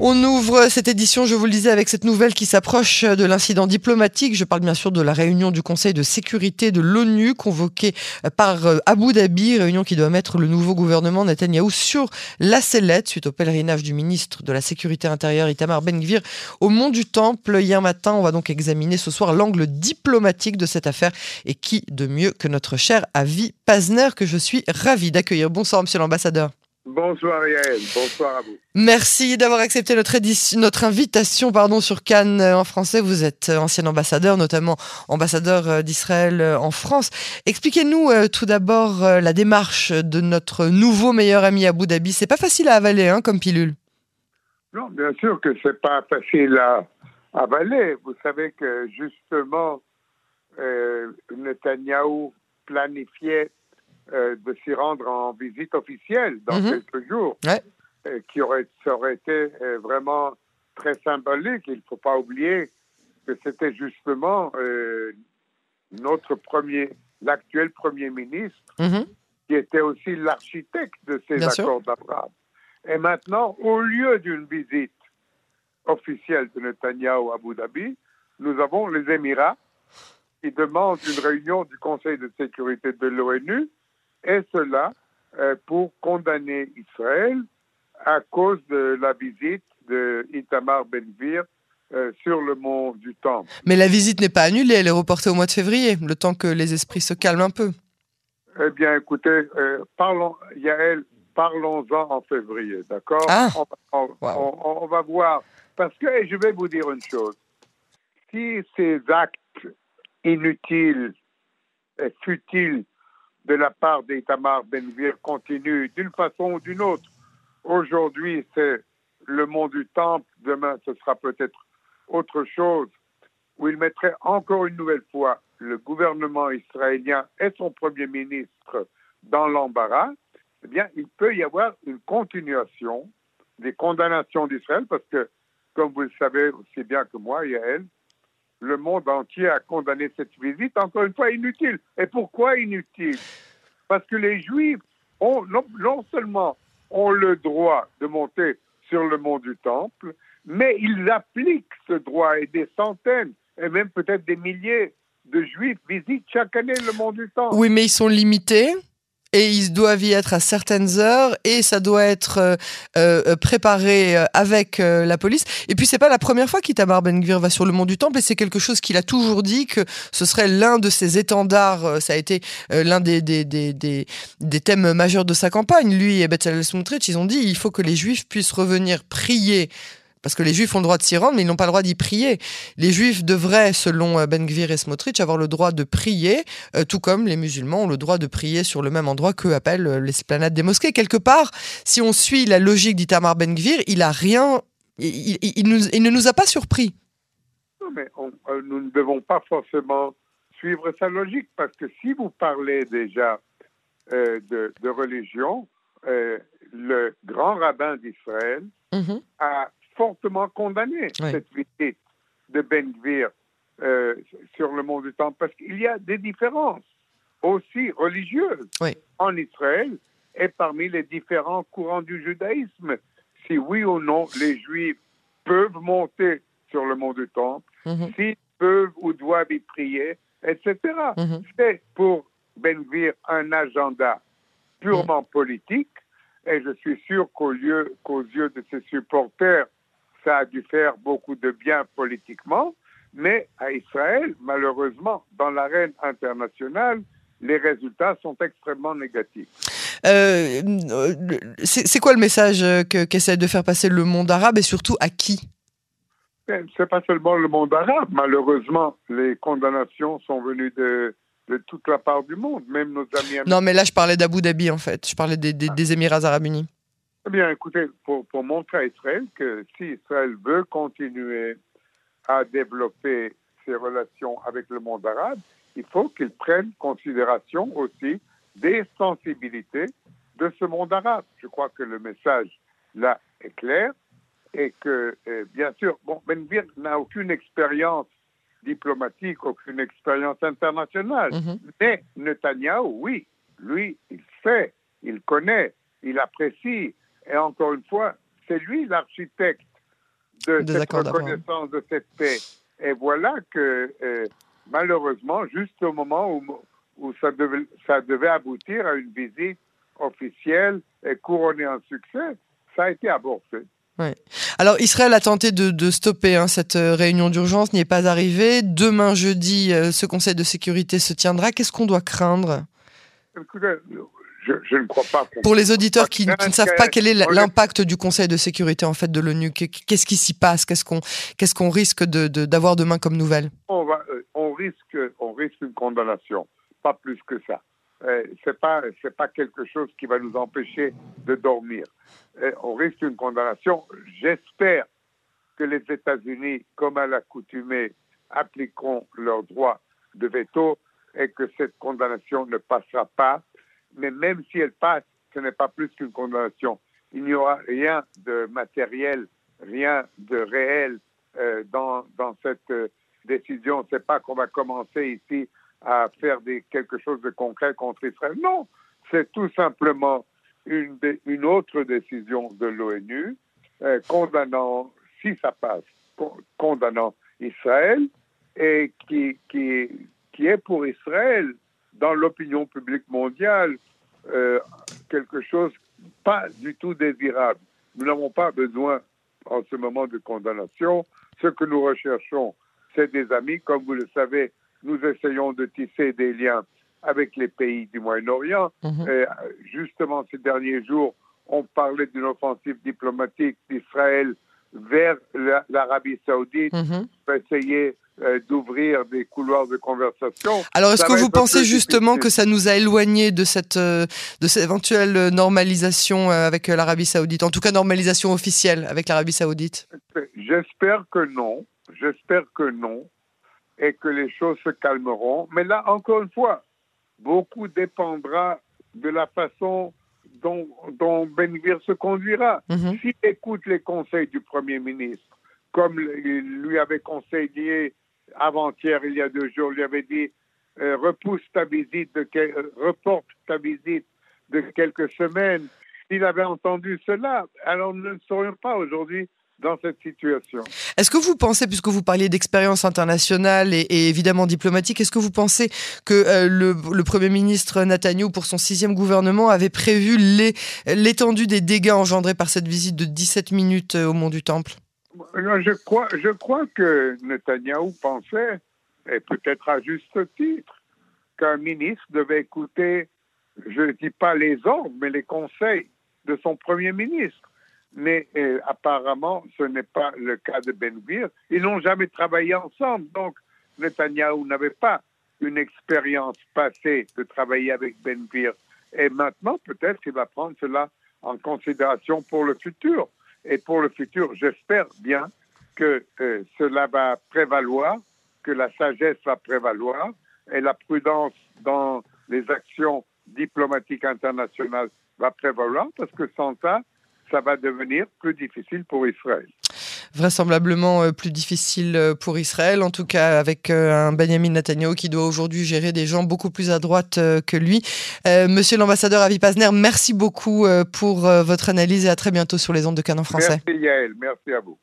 On ouvre cette édition, je vous le disais, avec cette nouvelle qui s'approche de l'incident diplomatique. Je parle bien sûr de la réunion du Conseil de sécurité de l'ONU convoquée par euh, Abu Dhabi, réunion qui doit mettre le nouveau gouvernement Netanyahou sur la sellette suite au pèlerinage du ministre de la Sécurité intérieure Itamar Ben-Gvir au Mont du Temple hier matin. On va donc examiner ce soir l'angle diplomatique de cette affaire et qui de mieux que notre cher Avi Pazner que je suis ravi d'accueillir. Bonsoir monsieur l'ambassadeur. Bonsoir Yael, bonsoir à vous. Merci d'avoir accepté notre, notre invitation pardon, sur Cannes euh, en français. Vous êtes euh, ancien ambassadeur, notamment ambassadeur euh, d'Israël en France. Expliquez-nous tout d'abord la démarche de notre nouveau meilleur ami Abu Dhabi. C'est pas facile à avaler hein, comme pilule. Non, bien sûr que c'est pas facile à avaler. Vous savez que justement, euh, Netanyahou planifiait euh, de s'y rendre en visite officielle dans mhm. quelques jours, euh, qui aurait, ça aurait été euh, vraiment très symbolique. Il ne faut pas oublier que c'était justement notre premier, l'actuel Premier ministre, mhm. qui était aussi l'architecte de ces accords d'Abraham. Et maintenant, au lieu d'une visite officielle de Netanyahu à Abu Dhabi, nous avons les Émirats qui demandent une réunion du Conseil de sécurité de l'ONU et cela euh, pour condamner Israël à cause de la visite de Itamar Ben-Gvir euh, sur le mont du Temple. Mais la visite n'est pas annulée, elle est reportée au mois de février, le temps que les esprits se calment un peu. Eh bien, écoutez, euh, parlons, Yael, parlons-en en février, d'accord? Ah. on, va voir. Parce que je vais vous dire une chose. Si ces actes inutiles et futiles de la part d'Itamar Benvir continue d'une façon ou d'une autre. Aujourd'hui, c'est le mont du Temple, demain, ce sera peut-être autre chose, où il mettrait encore une nouvelle fois le gouvernement israélien et son Premier ministre dans l'embarras, eh bien, il peut y avoir une continuation des condamnations d'Israël, parce que, comme vous le savez aussi bien que moi, Yael, le monde entier a condamné cette visite, encore une fois, inutile. Et pourquoi inutile? Parce que les Juifs ont non, seulement ont le droit de monter sur le mont du Temple, mais ils appliquent ce droit et des centaines et même peut-être des milliers de Juifs visitent chaque année le mont du Temple. Oui, mais ils sont limités et ils doivent y être à certaines heures et ça doit être euh, euh, préparé euh, avec la police. Et puis c'est pas la première fois qu'Itamar Ben Gvir va sur le mont du Temple et c'est quelque chose qu'il a toujours dit que ce serait l'un de ses étendards. Ça a été l'un des des, des, des, des, thèmes majeurs de sa campagne. Lui et Bezalel Smotrich, ils ont dit il faut que les Juifs puissent revenir prier parce que les Juifs ont le droit de s'y rendre, mais ils n'ont pas le droit d'y prier. Les Juifs devraient, selon euh, Ben Gvir et Smotrich, avoir le droit de prier, euh, tout comme les musulmans ont le droit de prier sur le même endroit que appellent euh, l'esplanade des mosquées. Quelque part, si on suit la logique d'Itamar Ben Gvir, il a rien, il, ne nous a pas surpris. Non, mais nous ne devons pas forcément suivre sa logique, parce que si vous parlez déjà de, religion, le grand rabbin d'Israël mhm. a fortement condamné cette visite de Ben Gvir euh, sur le mont du Temple parce qu'il y a des différences aussi religieuses en Israël et parmi les différents courants du judaïsme. Si oui ou non les Juifs peuvent monter sur le mont du Temple, mhm. s'ils peuvent ou doivent y prier, etc. Mhm. C'est pour Ben Gvir un agenda purement politique et je suis sûr qu'aux yeux de ses supporters, ça a dû faire beaucoup de bien politiquement, mais à Israël, malheureusement, dans l'arène internationale, les résultats sont extrêmement négatifs. Euh, c'est quoi le message qu'essaie de faire passer le monde arabe et surtout à qui? Ben, C'est pas seulement le monde arabe. Malheureusement, les condamnations sont venues de, de toute la part du monde, même nos amis. Non, mais là, je parlais d'Abu Dhabi en fait. Je parlais des, des Émirats arabes unis. Eh bien, écoutez, pour, pour, montrer à Israël que si Israël veut continuer à développer ses relations avec le monde arabe, il faut qu'il prenne considération aussi des sensibilités de ce monde arabe. Je crois que le message là est clair et que, euh, bien sûr, bon, Benvir n'a aucune expérience diplomatique, aucune expérience internationale, mm-hmm. mais Netanyahu, oui, lui, il sait, il connaît, il apprécie, et encore une fois, c'est lui l'architecte de cette reconnaissance de cette paix. Et voilà que euh, malheureusement, juste au moment où, où ça, devait, ça devait aboutir à une visite officielle et couronnée en succès, ça a été avorté. Ouais. Alors Israël a tenté de, de stopper hein, cette euh, réunion d'urgence, n'y est pas arrivé. Demain jeudi, euh, ce Conseil de sécurité se tiendra. Qu'est-ce qu'on doit craindre? Je, ne crois pas. Pour les auditeurs qui, ne savent pas quel est l'impact du Conseil de sécurité en fait de l'ONU, qu'est-ce qui s'y passe Qu'est-ce qu'on qu'est-ce qu'on risque d'avoir de, demain comme nouvelle? On, va, euh, on, risque, on risque une condamnation, pas plus que ça. Euh, c'est pas c'est pas quelque chose qui va nous empêcher de dormir. Euh, on risque une condamnation. J'espère que les États-Unis, comme à l'accoutumée, appliqueront leur droit de veto et que cette condamnation ne passera pas mais même si elle passe, ce n'est pas plus qu'une condamnation. Il n'y aura rien de matériel, rien de réel euh, dans, dans cette euh, décision. Ce n'est pas qu'on va commencer ici à faire quelque chose de concret contre Israël. Non, c'est tout simplement une, une autre décision de l'ONU euh, condamnant, si ça passe, condamnant Israël et qui, qui, qui est pour Israël dans l'opinion publique mondiale euh, quelque chose pas du tout désirable. Nous n'avons pas besoin en ce moment de condamnation. Ce que nous recherchons, c'est des amis. Comme vous le savez, nous essayons de tisser des liens avec les pays du Moyen-Orient. Mhm. Justement, ces derniers jours, on parlait d'une offensive diplomatique d'Israël vers l'Arabie saoudite mhm. pour essayer d'ouvrir des couloirs de conversation. Alors, est-ce que vous pensez justement que ça nous a éloignés de cette, euh, de cette éventuelle normalisation euh, avec l'Arabie saoudite? En tout cas, normalisation officielle avec l'Arabie saoudite J'espère que non. J'espère que non. Et que les choses se calmeront. Mais là, encore une fois, beaucoup dépendra de la façon dont, dont Benvir se conduira. Mhm. S'il écoute les conseils du Premier ministre, comme il lui avait conseillé avant-hier, il y a deux jours, lui avait dit euh, repousse ta visite, de euh, reporte ta visite de quelques semaines. S'il avait entendu cela, alors nous ne serions pas aujourd'hui dans cette situation. Est-ce que vous pensez, puisque vous parliez d'expérience internationale et, évidemment diplomatique, est-ce que vous pensez que euh, le, Premier ministre Netanyahu, pour son sixième gouvernement, avait prévu l'étendue des dégâts engendrés par cette visite de 17 minutes au Mont du Temple? Je crois, je crois que Netanyahou pensait, et peut-être à juste titre, qu'un ministre devait écouter, je ne dis pas les ordres, mais les conseils de son premier ministre. Mais euh, apparemment, ce n'est pas le cas de Benvir. Ils n'ont jamais travaillé ensemble, donc Netanyahou n'avait pas une expérience passée de travailler avec Benvir. Et maintenant, peut-être qu'il va prendre cela en considération pour le futur. Et pour le futur, j'espère bien que euh, cela va prévaloir, que la sagesse va prévaloir et la prudence dans les actions diplomatiques internationales va prévaloir parce que sans ça, ça va devenir plus difficile pour Israël vraisemblablement euh, plus difficile euh, pour Israël, en tout cas avec un Benjamin Netanyahu qui doit aujourd'hui gérer des gens beaucoup plus à droite que lui. Monsieur l'ambassadeur Avi Pazner, merci beaucoup pour votre analyse et à très bientôt sur les ondes de Canon français. Merci Yael, merci à vous.